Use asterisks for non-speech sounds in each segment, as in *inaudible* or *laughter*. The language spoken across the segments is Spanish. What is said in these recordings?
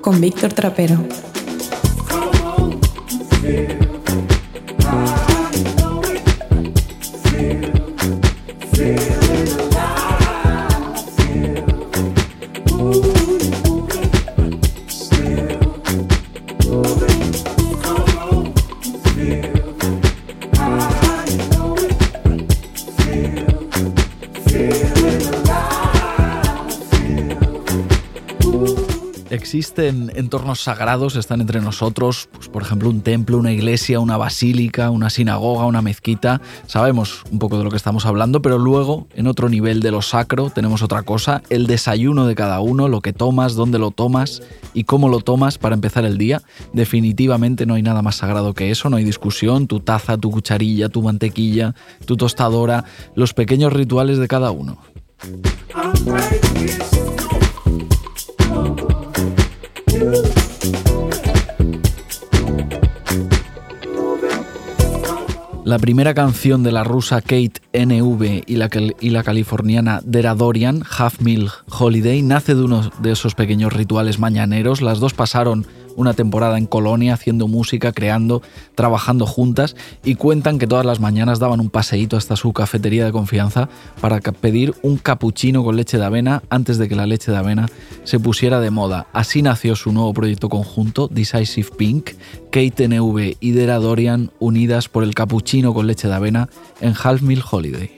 Con Víctor Trapero. Sagrados, están entre nosotros, pues, por ejemplo, un templo, una iglesia, una basílica, una sinagoga, una mezquita. Sabemos un poco de lo que estamos hablando, pero luego, en otro nivel de lo sacro, tenemos otra cosa, el desayuno de cada uno, lo que tomas, dónde lo tomas y cómo lo tomas para empezar el día. Definitivamente no hay nada más sagrado que eso, no hay discusión, tu taza, tu cucharilla, tu mantequilla, tu tostadora, los pequeños rituales de cada uno. La primera canción de la rusa Kate NV y la, y la californiana Dera Dorian, Half Milk Holiday, nace de uno de esos pequeños rituales mañaneros. Las dos pasaron una temporada en Colonia haciendo música, creando, trabajando juntas y cuentan que todas las mañanas daban un paseíto hasta su cafetería de confianza para pedir un cappuccino con leche de avena antes de que la leche de avena se pusiera de moda. Así nació su nuevo proyecto conjunto, Decisive Pink, Kate NV y Dera Dorian unidas por el cappuccino con leche de avena en Half Meal Holiday.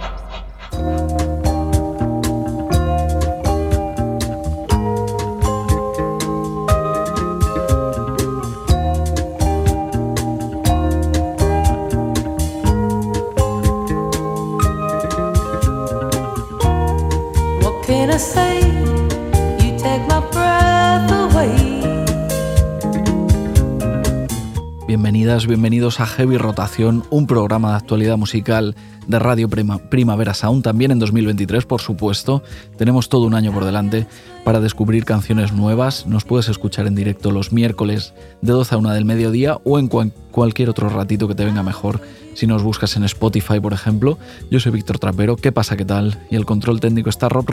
Bienvenidos a Heavy Rotación, un programa de actualidad musical de Radio Primavera Sound, también en 2023, por supuesto. Tenemos todo un año por delante para descubrir canciones nuevas. Nos puedes escuchar en directo los miércoles de 12 a 1 del mediodía o en cualquier otro ratito que te venga mejor. Si nos buscas en Spotify, por ejemplo. Yo soy Víctor Trapero, ¿qué pasa? ¿Qué tal? Y el control técnico está Rob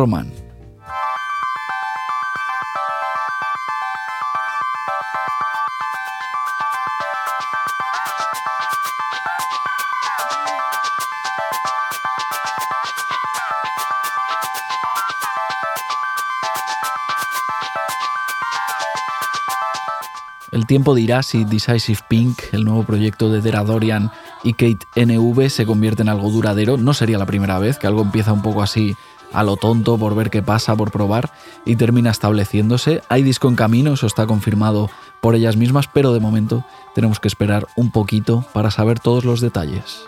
Roman. tiempo dirá si Decisive Pink, el nuevo proyecto de Deradorian y Kate NV, se convierte en algo duradero. No sería la primera vez que algo empieza un poco así a lo tonto por ver qué pasa, por probar y termina estableciéndose. Hay disco en camino, eso está confirmado por ellas mismas, pero de momento tenemos que esperar un poquito para saber todos los detalles.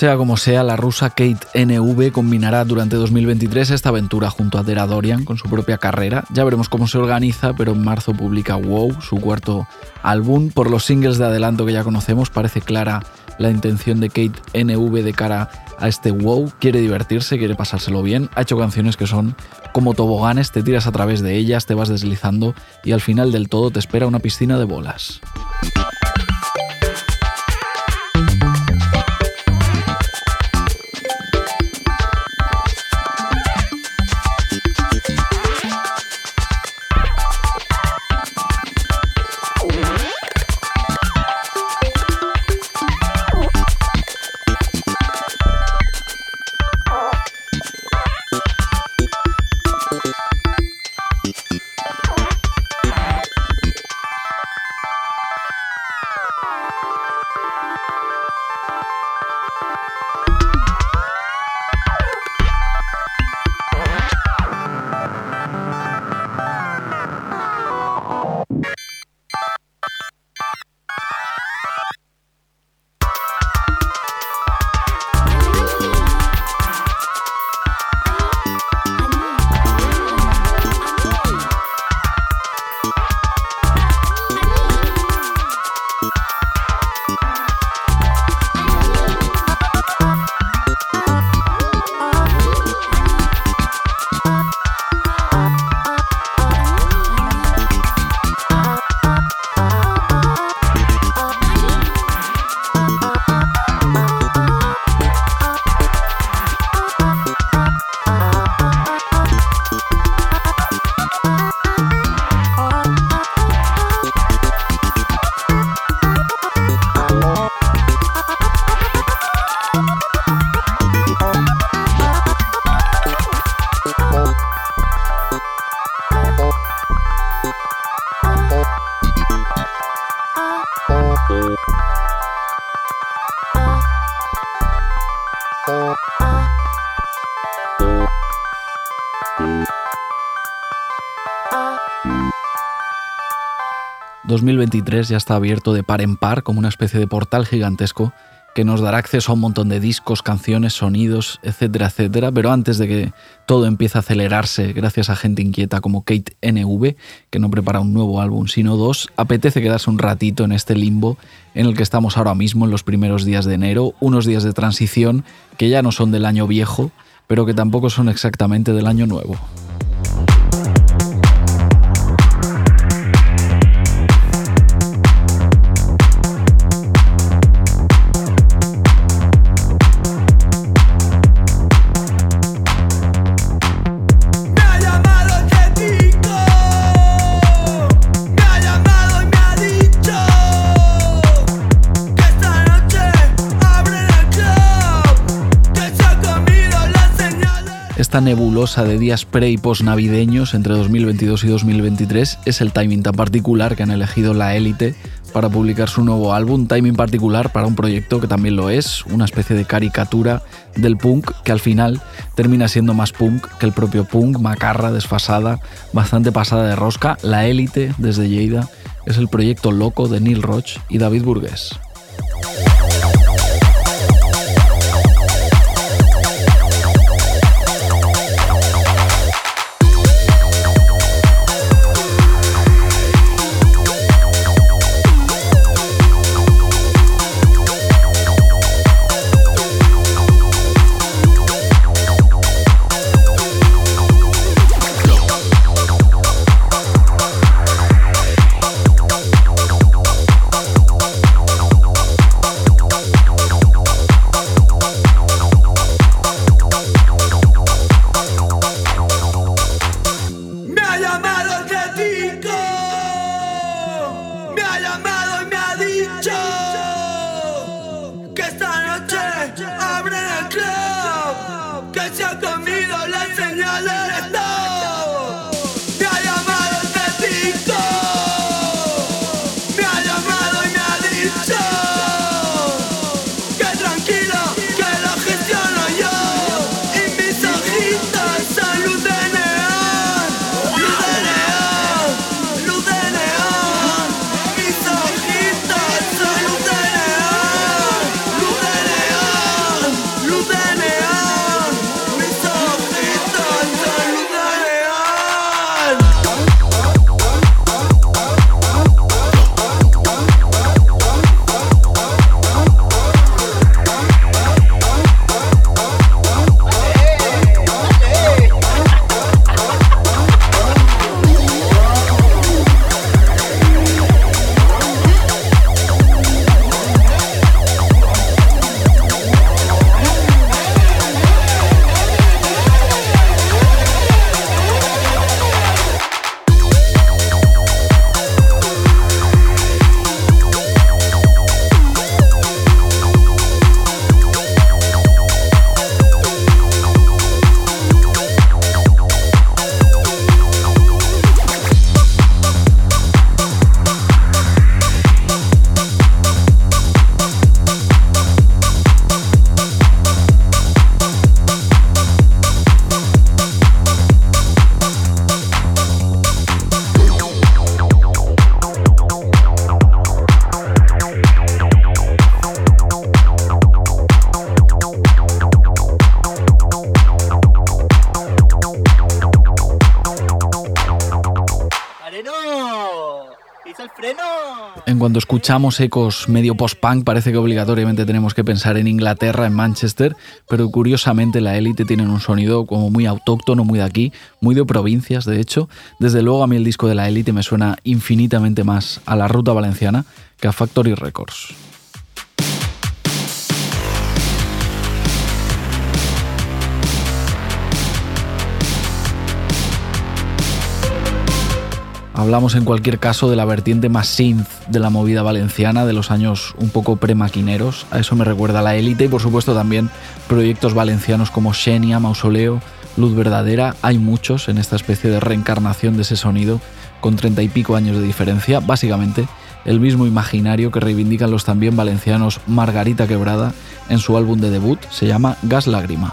Sea como sea, la rusa Kate NV combinará durante 2023 esta aventura junto a Dera Dorian con su propia carrera. Ya veremos cómo se organiza, pero en marzo publica Wow, su cuarto álbum. Por los singles de adelanto que ya conocemos, parece clara la intención de Kate NV de cara a este Wow. Quiere divertirse, quiere pasárselo bien. Ha hecho canciones que son como toboganes, te tiras a través de ellas, te vas deslizando y al final del todo te espera una piscina de bolas. 2023 ya está abierto de par en par como una especie de portal gigantesco que nos dará acceso a un montón de discos, canciones, sonidos, etcétera, etcétera. Pero antes de que todo empiece a acelerarse gracias a gente inquieta como Kate NV, que no prepara un nuevo álbum sino dos, apetece quedarse un ratito en este limbo en el que estamos ahora mismo en los primeros días de enero, unos días de transición que ya no son del año viejo, pero que tampoco son exactamente del año nuevo. Esta nebulosa de días pre y post navideños entre 2022 y 2023 es el timing tan particular que han elegido la élite para publicar su nuevo álbum, timing particular para un proyecto que también lo es, una especie de caricatura del punk que al final termina siendo más punk que el propio punk, macarra, desfasada, bastante pasada de rosca. La élite desde Lleida es el proyecto loco de Neil Roach y David Burgués. Escuchamos ecos medio post-punk parece que obligatoriamente tenemos que pensar en Inglaterra, en Manchester, pero curiosamente la élite tiene un sonido como muy autóctono, muy de aquí, muy de provincias, de hecho. Desde luego a mí el disco de la élite me suena infinitamente más a la ruta valenciana que a Factory Records. Hablamos en cualquier caso de la vertiente más synth de la movida valenciana de los años un poco premaquineros. A eso me recuerda la élite y por supuesto también proyectos valencianos como Xenia, Mausoleo, Luz Verdadera. Hay muchos en esta especie de reencarnación de ese sonido con treinta y pico años de diferencia. Básicamente el mismo imaginario que reivindican los también valencianos Margarita Quebrada en su álbum de debut, se llama Gas Lágrima.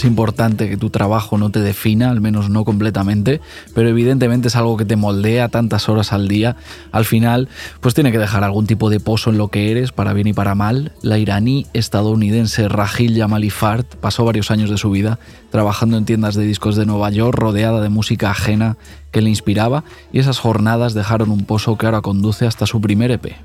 Es importante que tu trabajo no te defina, al menos no completamente, pero evidentemente es algo que te moldea tantas horas al día. Al final, pues tiene que dejar algún tipo de pozo en lo que eres, para bien y para mal. La iraní estadounidense Rahil Yamalifard pasó varios años de su vida trabajando en tiendas de discos de Nueva York, rodeada de música ajena que le inspiraba, y esas jornadas dejaron un pozo que ahora conduce hasta su primer EP.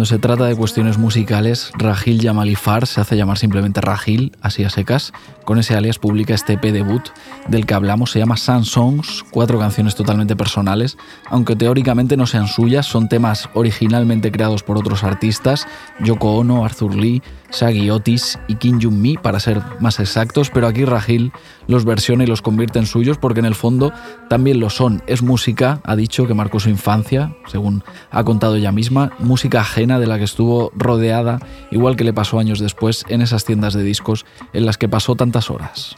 Cuando se trata de cuestiones musicales, Rahil Yamalifar se hace llamar simplemente Rahil, así a secas. Con ese alias publica este EP debut del que hablamos, se llama Sun Songs, cuatro canciones totalmente personales, aunque teóricamente no sean suyas, son temas originalmente creados por otros artistas, Yoko Ono, Arthur Lee, Shaggy Otis y Kim Jung Mi, para ser más exactos, pero aquí Rahil los versiona y los convierte en suyos porque en el fondo también lo son. Es música, ha dicho, que marcó su infancia, según ha contado ella misma, música ajena de la que estuvo rodeada, igual que le pasó años después en esas tiendas de discos en las que pasó tantas horas.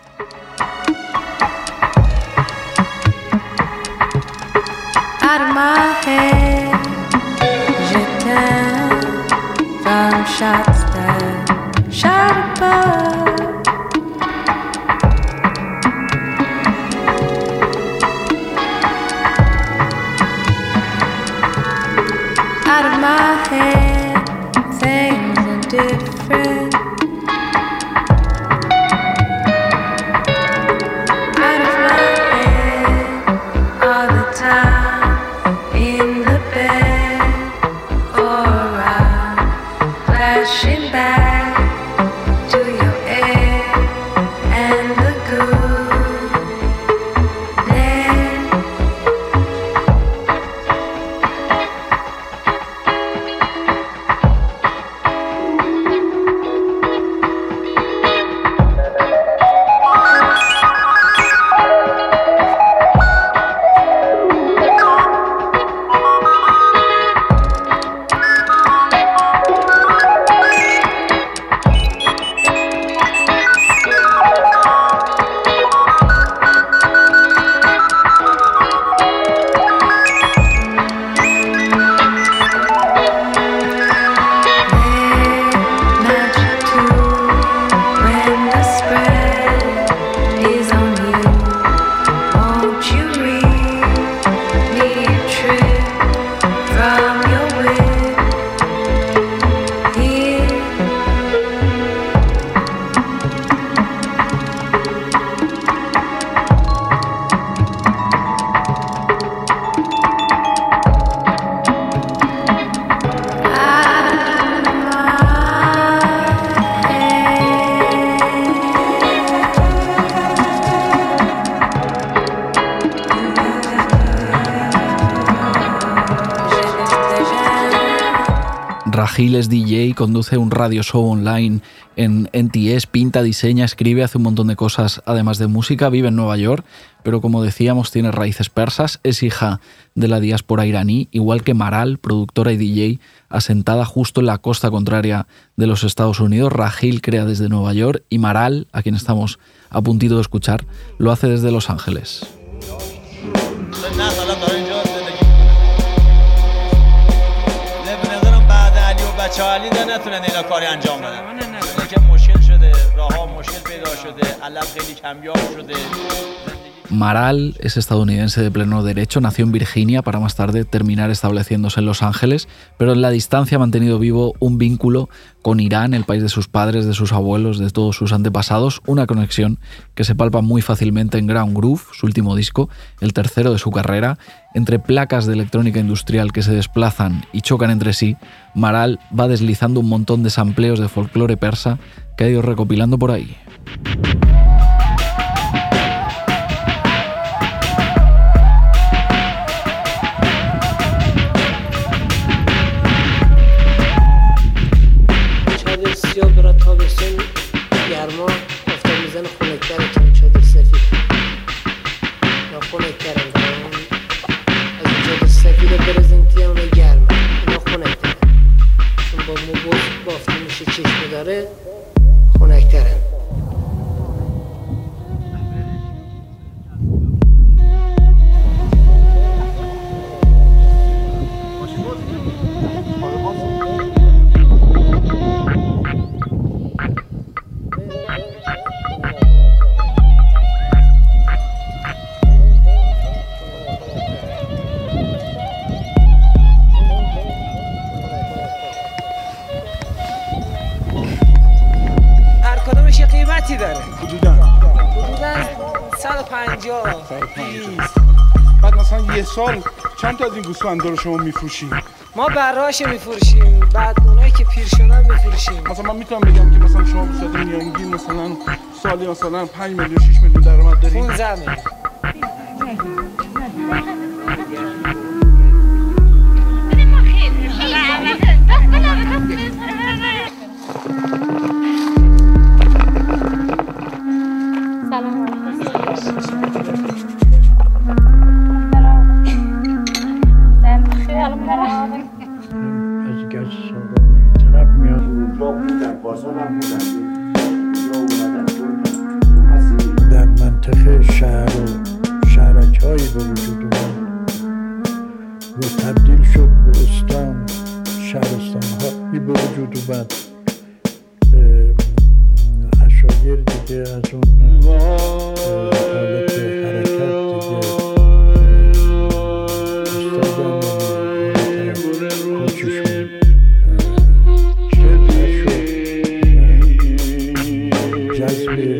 Out of my head, things are different. Gil es DJ, conduce un radio show online en NTS, pinta, diseña, escribe, hace un montón de cosas además de música, vive en Nueva York, pero como decíamos tiene raíces persas, es hija de la diáspora iraní, igual que Maral, productora y DJ, asentada justo en la costa contraria de los Estados Unidos. Rahil crea desde Nueva York y Maral, a quien estamos a puntito de escuchar, lo hace desde Los Ángeles. بچه علی نتونن اینا کاری انجام بدن که مشکل شده راه ها مشکل پیدا شده علم خیلی کمیاب شده. Maral es estadounidense de pleno derecho, nació en Virginia para más tarde terminar estableciéndose en Los Ángeles, pero en la distancia ha mantenido vivo un vínculo con Irán, el país de sus padres, de sus abuelos, de todos sus antepasados, una conexión que se palpa muy fácilmente en Ground Groove, su último disco, el tercero de su carrera, entre placas de electrónica industrial que se desplazan y chocan entre sí, Maral va deslizando un montón de sampleos de folclore persa que ha ido recopilando por ahí. فرم بافته میشه چشم داره خونکتره گوسفندا رو شما میفروشین ما براش میفروشیم بعد اونایی که پیر شدن میفروشیم. مثلا من می‌تونم بگم که مثلا شما به صورت میانگین مثلا سالی مثلا 5 میلیون 6 میلیون درآمد دارین 15 میلیون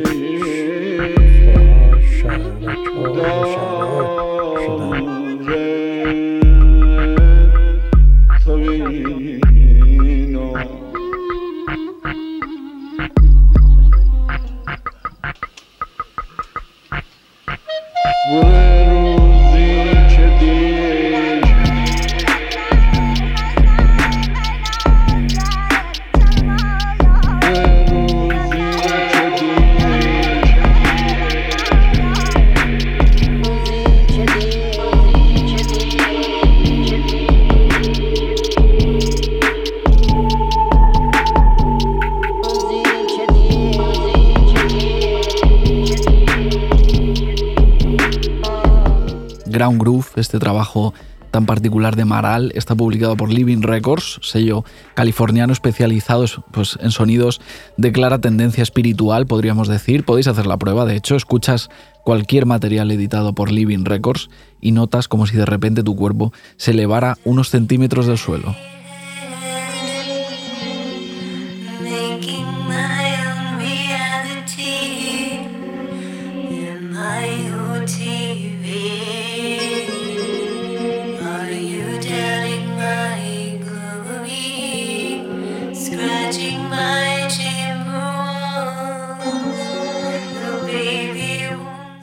este de Maral está publicado por Living Records, sello californiano especializado pues, en sonidos de clara tendencia espiritual, podríamos decir. Podéis hacer la prueba, de hecho, escuchas cualquier material editado por Living Records y notas como si de repente tu cuerpo se elevara unos centímetros del suelo.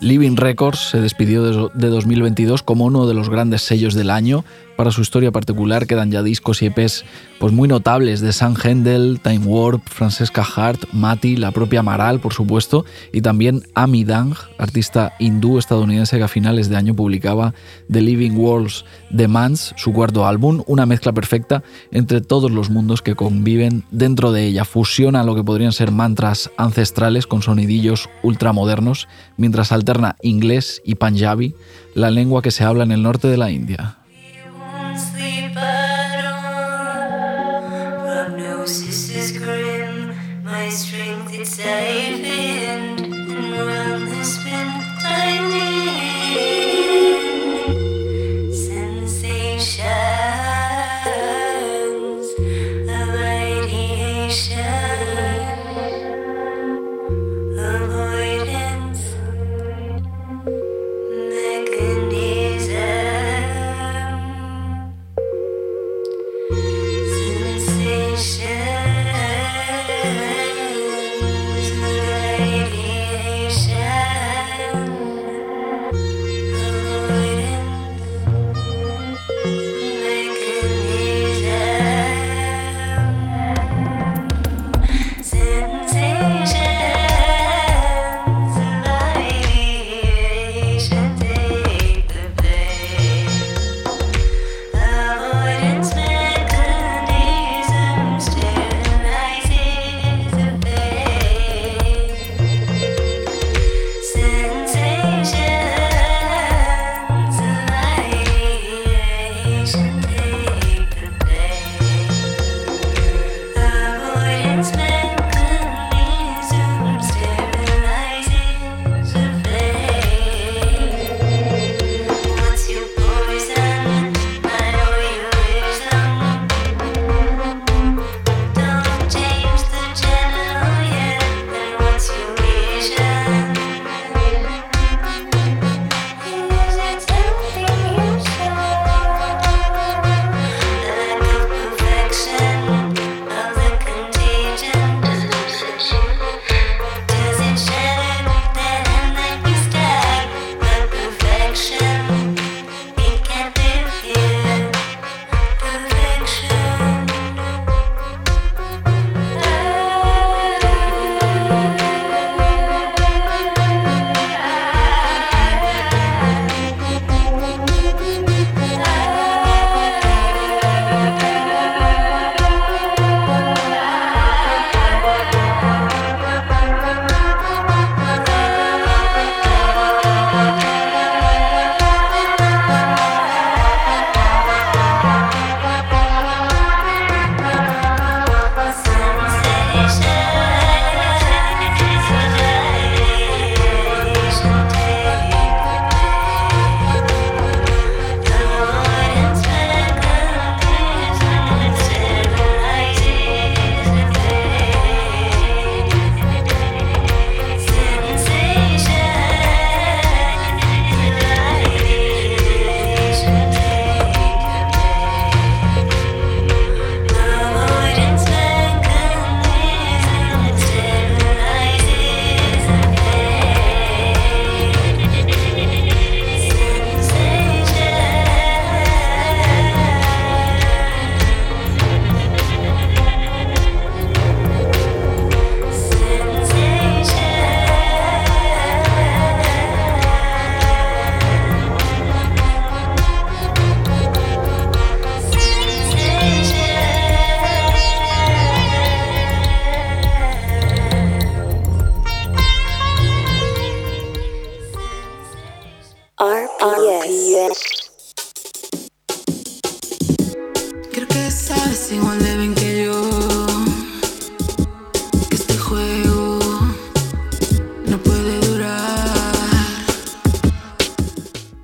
Living Records se despidió de 2022 como uno de los grandes sellos del año. Para su historia particular quedan ya discos y EPs pues muy notables de San Hendel, Time Warp, Francesca Hart, Mati, la propia Maral, por supuesto, y también Ami Dang, artista hindú estadounidense que a finales de año publicaba The Living Worlds Demands, su cuarto álbum, una mezcla perfecta entre todos los mundos que conviven dentro de ella. Fusiona lo que podrían ser mantras ancestrales con sonidillos ultramodernos, mientras alterna inglés y panjabi, la lengua que se habla en el norte de la India.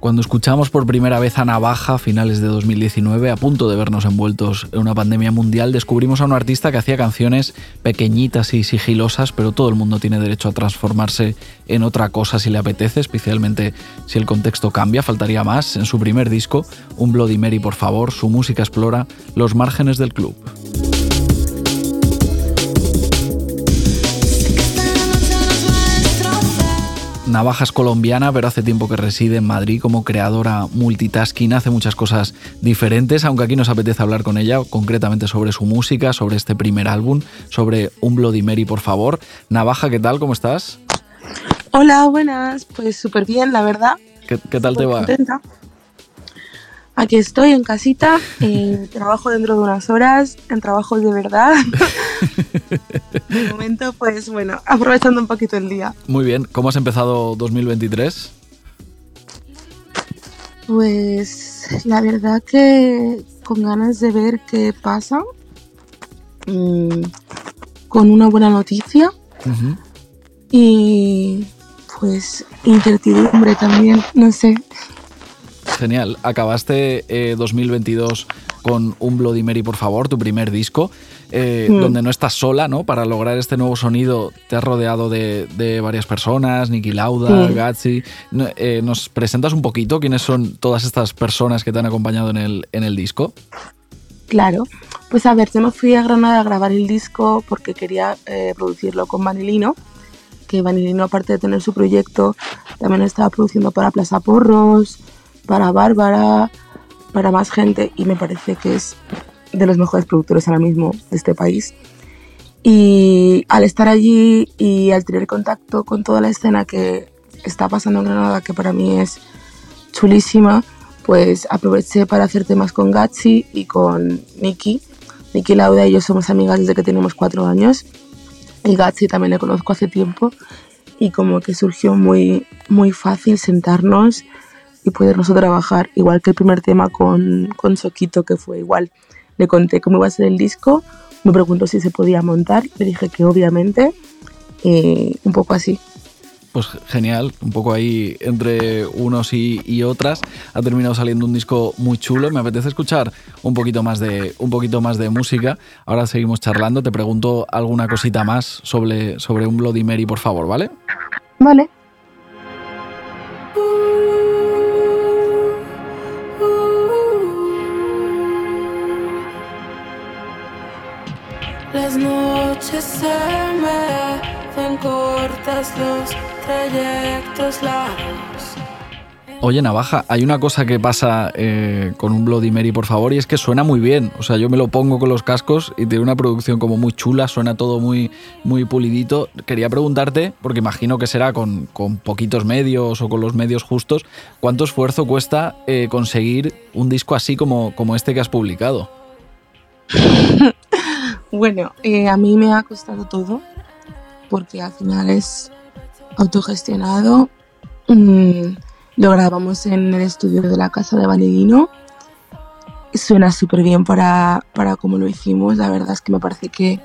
Cuando escuchamos por primera vez a Navaja a finales de 2019, a punto de vernos envueltos en una pandemia mundial, descubrimos a un artista que hacía canciones pequeñitas y sigilosas, pero todo el mundo tiene derecho a transformarse en otra cosa si le apetece, especialmente si el contexto cambia, faltaría más. En su primer disco, Un Bloody Mary, por favor, su música explora los márgenes del club. Navajas colombiana, pero hace tiempo que reside en Madrid como creadora multitasking, hace muchas cosas diferentes, aunque aquí nos apetece hablar con ella concretamente sobre su música, sobre este primer álbum, sobre Un Bloody Mary, por favor. Navaja, ¿qué tal? ¿Cómo estás? Hola, buenas. Pues súper bien, la verdad. ¿Qué, tal te va? Aquí estoy en casita, *laughs* trabajo dentro de unas horas, en trabajo de verdad. *laughs* de momento, pues bueno, aprovechando un poquito el día. Muy bien, ¿cómo has empezado 2023? Pues la verdad que con ganas de ver qué pasa, mm, con una buena noticia y pues incertidumbre también, no sé. Genial. Acabaste 2022 eh, con Un Bloody Mary, por favor, tu primer disco, eh, mm. donde no estás sola, ¿no? Para lograr este nuevo sonido te has rodeado de, varias personas, Niki Lauda, Gatsi. Eh, ¿Nos presentas un poquito quiénes son todas estas personas que te han acompañado en el, en el disco? Claro. Pues a ver, yo me fui a Granada a grabar el disco porque quería producirlo con Vanilino, que Vanilino, aparte de tener su proyecto, también estaba produciendo para Plaza Porros, para Bárbara, para más gente y me parece que es de los mejores productores ahora mismo de este país. Y al estar allí y al tener contacto con toda la escena que está pasando en Granada, que para mí es chulísima, pues aproveché para hacer temas con Gatsi y con Nikki. Nikki Lauda y yo somos amigas desde que tenemos cuatro años. Y Gatsi también le conozco hace tiempo. Y como que surgió muy, muy fácil sentarnos y poder trabajar, igual que el primer tema con, con Soquito, que fue igual. Le conté cómo iba a ser el disco, me preguntó si se podía montar, le dije que obviamente, eh, un poco así. Pues genial, un poco ahí entre unos y, y, otras. Ha terminado saliendo un disco muy chulo. Me apetece escuchar un poquito más de, un poquito más de música. Ahora seguimos charlando. Te pregunto alguna cosita más sobre, sobre un Bloody Mary, por favor, ¿vale? Vale. Las noches se me hacen cortas, los trayectos largos. Oye, Navaja, hay una cosa que pasa eh, con un Bloody Mary, por favor, y es que suena muy bien. O sea, yo me lo pongo con los cascos y tiene una producción como muy chula, suena todo muy, muy pulidito. Quería preguntarte, porque imagino que será con, con poquitos medios o con los medios justos, ¿cuánto esfuerzo cuesta eh, conseguir un disco así como, como este que has publicado? *laughs* Bueno, eh, a mí me ha costado todo porque al final es autogestionado. Mm, lo grabamos en el estudio de la casa de Vanilino. Suena súper bien para, para cómo lo hicimos. La verdad es que me parece que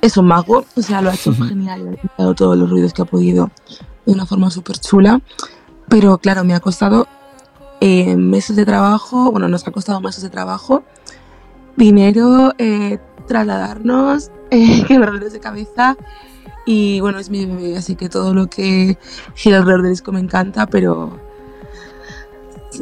es un mago. O sea, lo ha hecho genial. Ha quitado todos los ruidos que ha podido de una forma súper chula. Pero claro, me ha costado eh, meses de trabajo. Bueno, nos ha costado meses de trabajo. Dinero, eh, trasladarnos, *laughs* eh, quebrarles de cabeza. Y bueno, es mi bebé, así que todo lo que gira alrededor del disco me encanta, pero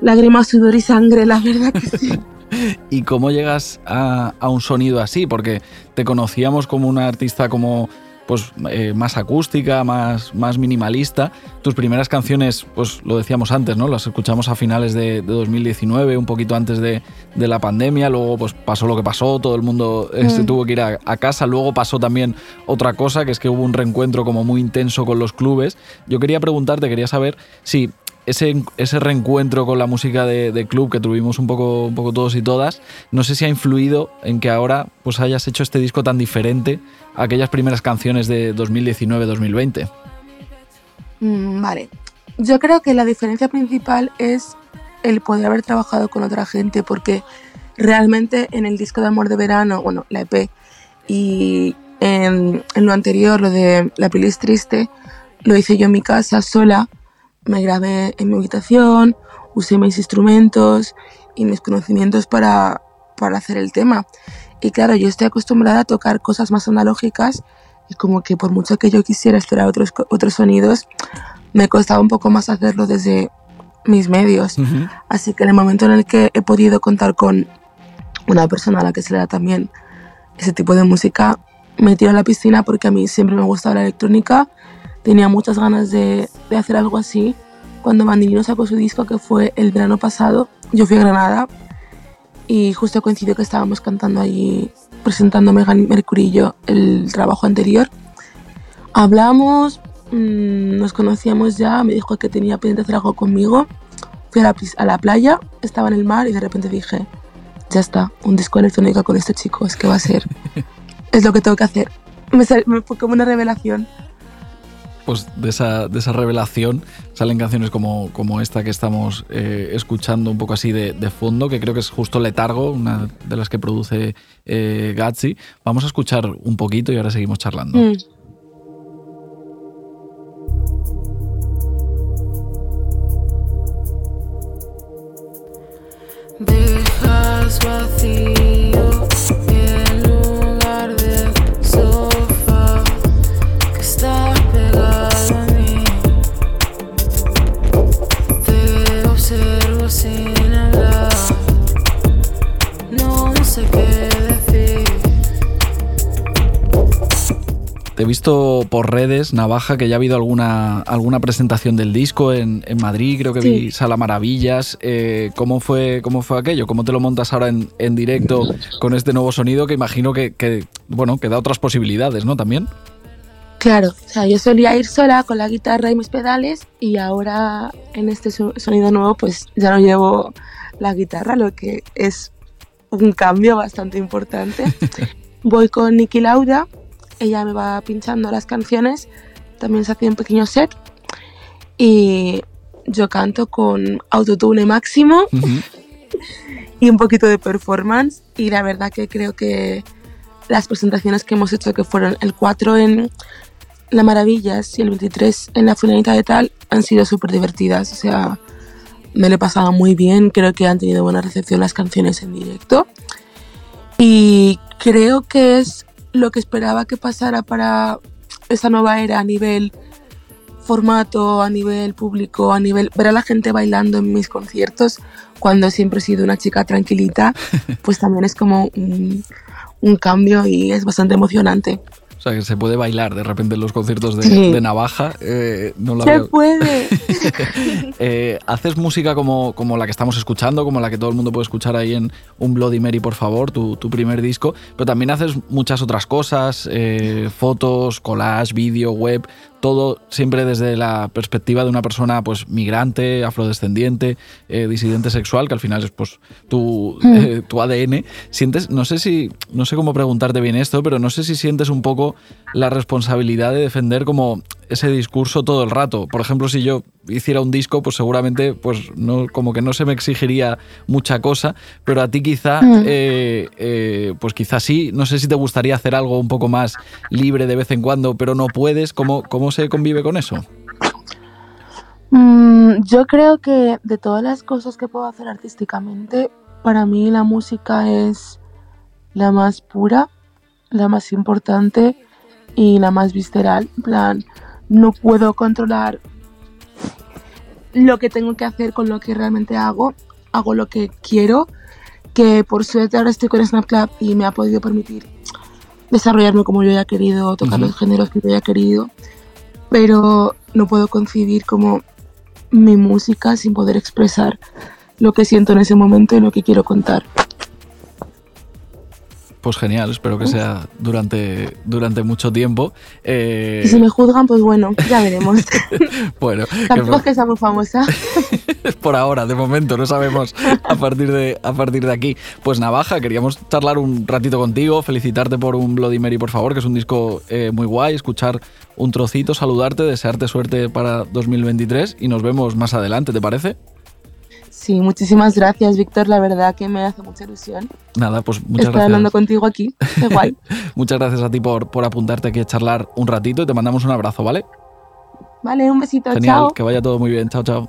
lágrimas, sudor y sangre, la verdad que sí. *laughs* ¿Y cómo llegas a, a, un sonido así? Porque te conocíamos como una artista como pues eh, más acústica, más, más minimalista. Tus primeras canciones, pues lo decíamos antes, ¿no? Las escuchamos a finales de, 2019, un poquito antes de, la pandemia, luego pues pasó lo que pasó, todo el mundo eh, se mm. tuvo que ir a, a, casa, luego pasó también otra cosa, que es que hubo un reencuentro como muy intenso con los clubes. Yo quería preguntarte, quería saber si ese, ese reencuentro con la música de, club que tuvimos un poco, un poco todos y todas, no sé si ha influido en que ahora pues hayas hecho este disco tan diferente a aquellas primeras canciones de 2019-2020. Mm, vale, yo creo que la diferencia principal es el poder haber trabajado con otra gente, porque realmente en el disco de Amor de Verano, bueno, la EP, y en, lo anterior, lo de La playlist triste, lo hice yo en mi casa sola, me grabé en mi habitación, usé mis instrumentos y mis conocimientos para, para hacer el tema. Y claro, yo estoy acostumbrada a tocar cosas más analógicas y como que por mucho que yo quisiera explorar otros, otros sonidos, me costaba un poco más hacerlo desde mis medios. Así que en el momento en el que he podido contar con una persona a la que se le da también ese tipo de música, me tiro a la piscina porque a mí siempre me ha gustado la electrónica, tenía muchas ganas de, de hacer algo así. Cuando Bandilino sacó su disco, que fue el verano pasado, yo fui a Granada y justo coincidió que estábamos cantando allí, presentando Megan Mercury el trabajo anterior. Hablamos, mm, nos conocíamos ya, me dijo que tenía pendiente hacer algo conmigo. Fui a la, a la playa, estaba en el mar y de repente dije, ya está, un disco electrónico con este chico, es que va a ser, *laughs* es lo que tengo que hacer. Me, me fue como una revelación pues de esa, de esa revelación salen canciones como, como esta que estamos eh, escuchando un poco así de, fondo, que creo que es justo Letargo, una de las que produce eh, Gatsby. Vamos a escuchar un poquito y ahora seguimos charlando. Mm. Dejas vacío he visto por redes, Navaja, que ya ha habido alguna, alguna presentación del disco en, Madrid, creo que vi Sala Maravillas. Eh, ¿cómo, fue, ¿Cómo fue aquello? ¿Cómo te lo montas ahora en, directo con este nuevo sonido que imagino que, bueno, que da otras posibilidades, ¿no? También. Claro, o sea, yo solía ir sola con la guitarra y mis pedales y ahora en este sonido nuevo pues ya no llevo la guitarra, lo que es un cambio bastante importante. *laughs* Voy con Niki Lauda, ella me va pinchando las canciones, también se hace un pequeño set y yo canto con autotune máximo *laughs* y un poquito de performance y la verdad que creo que las presentaciones que hemos hecho que fueron el 4 en la Maravillas y el 23 en la Fulanita de Tal han sido súper divertidas. O sea, me lo he pasado muy bien. Creo que han tenido buena recepción las canciones en directo. Y creo que es lo que esperaba que pasara para esa nueva era a nivel formato, a nivel público, a nivel ver a la gente bailando en mis conciertos, cuando siempre he sido una chica tranquilita, *laughs* pues también es como un, un cambio y es bastante emocionante. O sea, que se puede bailar de repente en los conciertos de, Navaja. Eh, se puede. *laughs* Eh, ¿Haces música como, como la que estamos escuchando, como la que todo el mundo puede escuchar ahí en Un Bloody Mary, por favor, tu, primer disco? Pero también haces muchas otras cosas, eh, fotos, collage, vídeo, web todo siempre desde la perspectiva de una persona pues migrante, afrodescendiente, eh, disidente sexual, que al final es pues tu, mm. eh, tu ADN. Sientes, no sé si, no sé cómo preguntarte bien esto, pero no sé si sientes un poco la responsabilidad de defender como ese discurso todo el rato. Por ejemplo, si yo hiciera un disco, pues seguramente, pues no, como que no se me exigiría mucha cosa, pero a ti quizá, mm. eh, eh, pues quizá sí. No sé si te gustaría hacer algo un poco más libre de vez en cuando, pero no puedes. ¿Cómo, cómo se convive con eso? Mm, yo creo que de todas las cosas que puedo hacer artísticamente, para mí la música es la más pura, la más importante y la más visceral. En plan, no puedo controlar lo que tengo que hacer con lo que realmente hago, hago lo que quiero, que por suerte ahora estoy con Snapclap y me ha podido permitir desarrollarme como yo haya querido, tocar los géneros que yo haya querido, pero no puedo concebir como mi música sin poder expresar lo que siento en ese momento y lo que quiero contar. Pues genial, espero que sea durante, durante mucho tiempo. Eh, y si me juzgan, pues bueno, ya veremos. *laughs* bueno, tampoco es que sea muy famosa. *laughs* Por ahora, de momento, no sabemos a partir de, a partir de aquí. Pues Navaja, queríamos charlar un ratito contigo, felicitarte por un Bloody Mary, por favor, que es un disco eh, muy guay, escuchar un trocito, saludarte, desearte suerte para 2023 y nos vemos más adelante, ¿te parece? Sí, muchísimas gracias, Víctor. La verdad que me hace mucha ilusión. Nada, pues muchas Estoy hablando contigo aquí. Qué guay. *laughs* muchas gracias a ti por, por apuntarte aquí a charlar un ratito y te mandamos un abrazo, ¿vale? Vale, un besito. Genial, chao. que vaya todo muy bien. Chao, chao.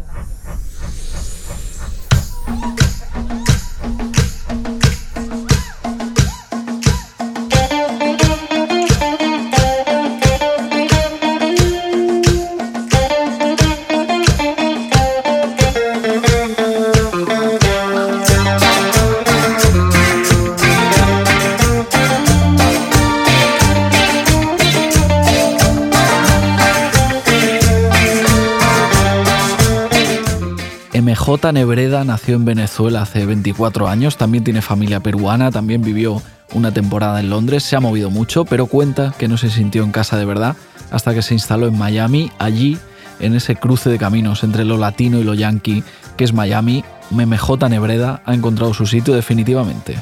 J. Nebreda nació en Venezuela hace 24 años, también tiene familia peruana, también vivió una temporada en Londres, se ha movido mucho, pero cuenta que no se sintió en casa de verdad hasta que se instaló en Miami, allí, en ese cruce de caminos entre lo latino y lo yankee, que es Miami, MMJ Nebreda ha encontrado su sitio definitivamente.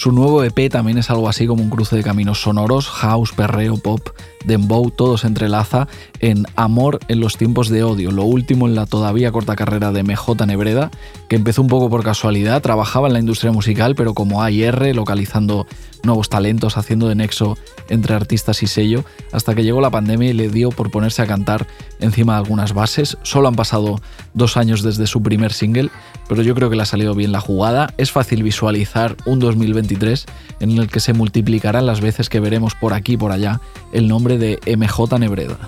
Su nuevo EP también es algo así como un cruce de caminos sonoros, house, perreo, pop, dembow, todo se entrelaza en Amor en los tiempos de odio, lo último en la todavía corta carrera de MJ Nebreda, que empezó un poco por casualidad, trabajaba en la industria musical, pero como AIR, localizando nuevos talentos, haciendo de nexo entre artistas y sello, hasta que llegó la pandemia y le dio por ponerse a cantar encima de algunas bases. Solo han pasado dos años desde su primer single, pero yo creo que le ha salido bien la jugada. Es fácil visualizar un 2023 en el que se multiplicarán las veces que veremos por aquí y por allá el nombre de MJ Nebreda.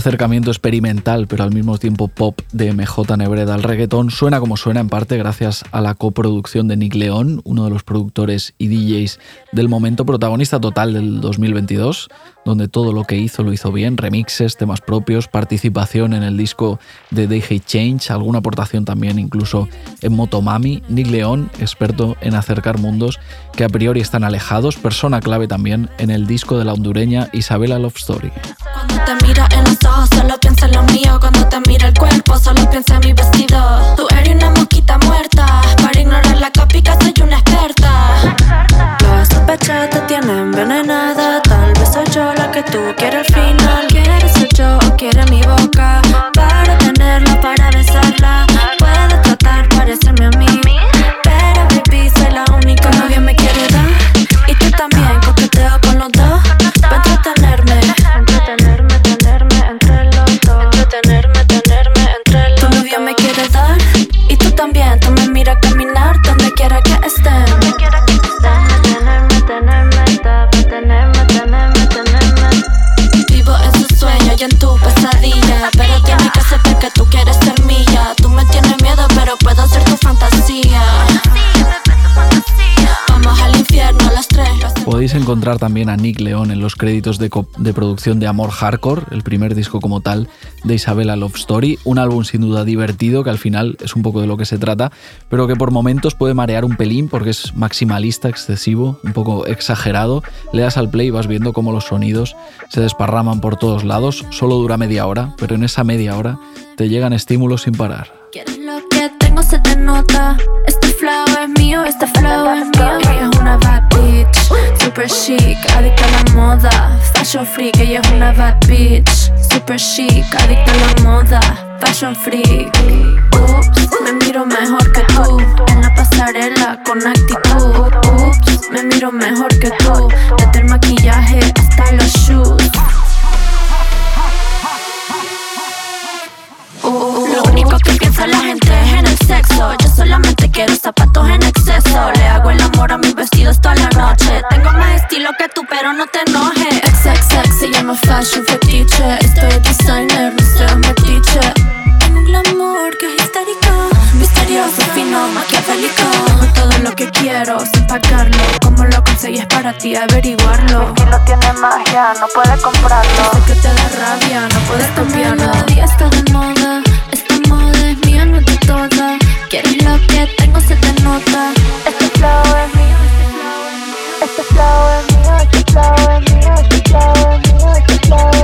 Acercamiento experimental, pero al mismo tiempo pop de MJ Nebreda al reggaetón, suena como suena en parte gracias a la coproducción de Nick León, uno de los productores y DJs del momento, protagonista total del 2022, donde todo lo que hizo lo hizo bien, remixes, temas propios, participación en el disco de Day Hate Change, alguna aportación también incluso en Motomami. Nick León, experto en acercar mundos que a priori están alejados, persona clave también en el disco de la hondureña Isabela Love Story. Cuando te mira en solo piensa en lo mío. Cuando te mira el cuerpo, solo piensa en mi vestido. Tú eres una mosquita muerta. Para ignorar la cópica, soy una experta. Las sospechas te tienen envenenada. Tal vez soy yo la que tú quieres al final. ¿Quieres ser yo o quieres mi boca? Para tenerla, para besarla. Puedes tratar, parecerme a mí. Pero baby, soy la única. Nadie me quiere dar. Y tú también coqueteo con los dos. Y tú también. Tú me miras caminar donde quiera que estén. Encontrar también a Nick León en los créditos de, producción de Amor Hardcore, el primer disco como tal de Isabela Love Story, un álbum sin duda divertido que al final es un poco de lo que se trata, pero que por momentos puede marear un pelín porque es maximalista, excesivo, un poco exagerado. Le das al play y vas viendo cómo los sonidos se desparraman por todos lados, solo dura media hora, pero en esa media hora te llegan estímulos sin parar. Se te nota. Este flow es mío, este flow es es una super chic, adicta a la moda. Fashion freak, ella es una bad bitch, super chic, adicta a la moda. Fashion freak. Ups, me miro mejor que tú. En la pasarela con actitud. Ups, me miro mejor que tú. Desde el maquillaje hasta los shoes. Lo único que piensa la gente es en el sexo. Yo solamente quiero zapatos en exceso. Le hago el amor a mis vestidos toda la noche. Tengo más estilo que tú, pero no te enojes. XXX se llama fashion fetiche. Estoy designer, no seas metiche. Tengo un glamour que es histérico. Misterioso, fino, maquiavélico. Todo lo que quiero sin pagarlo. Como lo conseguís para ti averiguarlo. Si lo tiene magia, no puede comprarlo. Sé que te da rabia, no puedes cambiarlo. día está de moda, esta moda es mía, no es de toda. Quieres lo que tengo, se te nota. Es este flow es mío, este flow es mío, este flow es mío, este flow es mío, este flow es mío, este flow es mío, este flow es mío.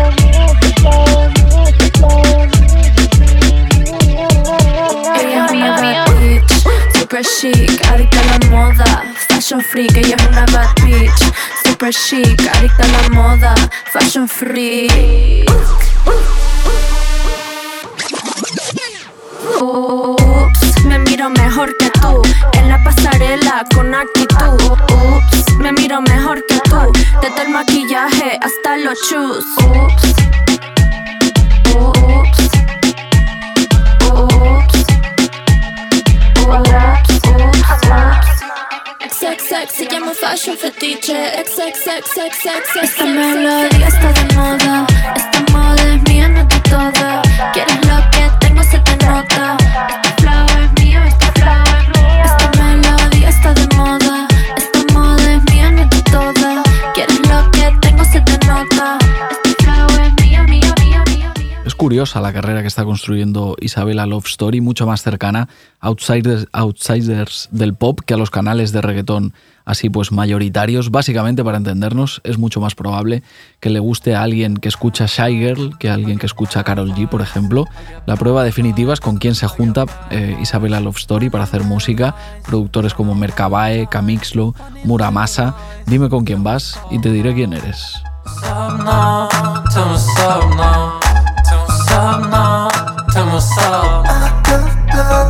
Freak, ella es una bad bitch. Super chic, adicta a la moda, fashion free. Ups, me miro mejor que tú en la pasarela con actitud. Ups, me miro mejor que tú desde el maquillaje hasta los shoes. Ups, ups, XXX se llama fashion fetiche. XXXXXX. Esta melodía está de moda. Esta moda es mía, no de toda. Quieres lo que te curiosa la carrera que está construyendo Isabela Love Story, mucho más cercana a outsiders, outsiders del pop que a los canales de reggaetón así pues mayoritarios. Básicamente, para entendernos, es mucho más probable que le guste a alguien que escucha Shy Girl que a alguien que escucha Carol G, por ejemplo. La prueba definitiva es con quién se junta eh, Isabela Love Story para hacer música. Productores como Mercabae, Camixlo, Muramasa. Dime con quién vas y te diré quién eres. I tamo love.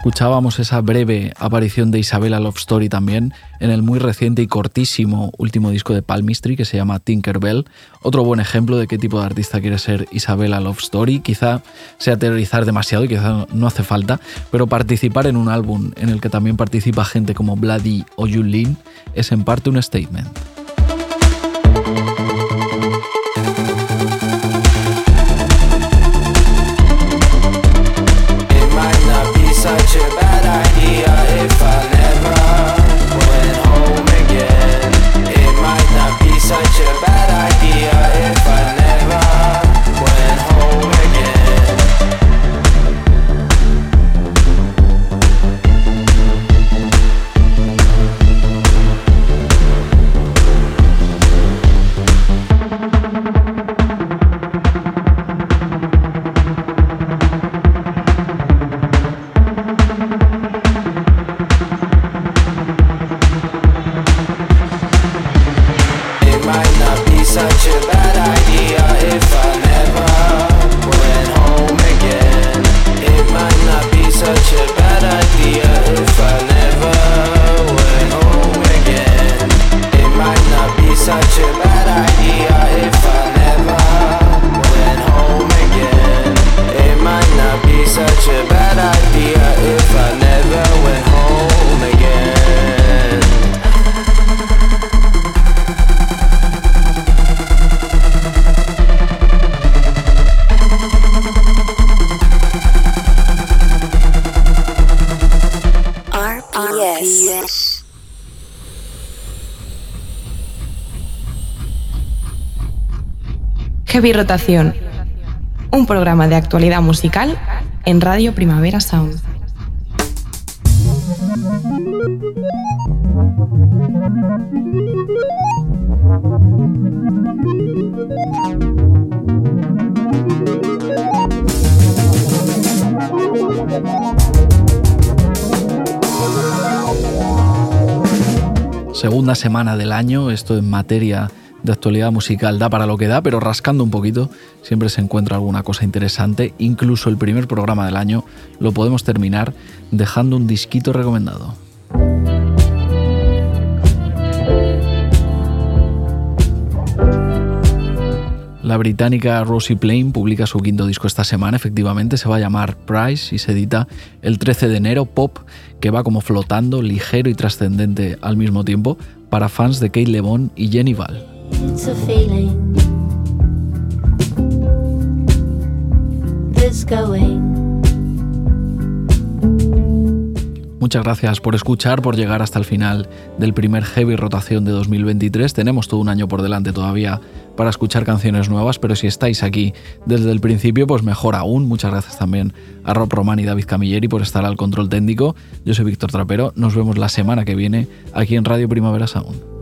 Escuchábamos esa breve aparición de Isabella Love Story también en el muy reciente y cortísimo último disco de Palmistry que se llama Tinkerbell. Otro buen ejemplo de qué tipo de artista quiere ser Isabella Love Story. Quizá sea teorizar demasiado y quizá no hace falta, pero participar en un álbum en el que también participa gente como Bloody o Yulin es en parte un statement. Heavy Rotación, un programa de actualidad musical en Radio Primavera Sound. Segunda semana del año, esto en materia de actualidad musical da para lo que da, pero rascando un poquito siempre se encuentra alguna cosa interesante. Incluso el primer programa del año lo podemos terminar dejando un disquito recomendado. La británica Rosie Plain publica su quinto disco esta semana, efectivamente se va a llamar Price y se edita el 13 de enero, pop que va como flotando, ligero y trascendente al mismo tiempo para fans de Kate LeBon y Jenny Val. Muchas gracias por escuchar, por llegar hasta el final del primer Heavy Rotación de 2023. Tenemos todo un año por delante todavía para escuchar canciones nuevas, pero si estáis aquí desde el principio, pues mejor aún. Muchas gracias también a Rob Román y David Camilleri por estar al control técnico. Yo soy Víctor Trapero. Nos vemos la semana que viene aquí en Radio Primavera Sound.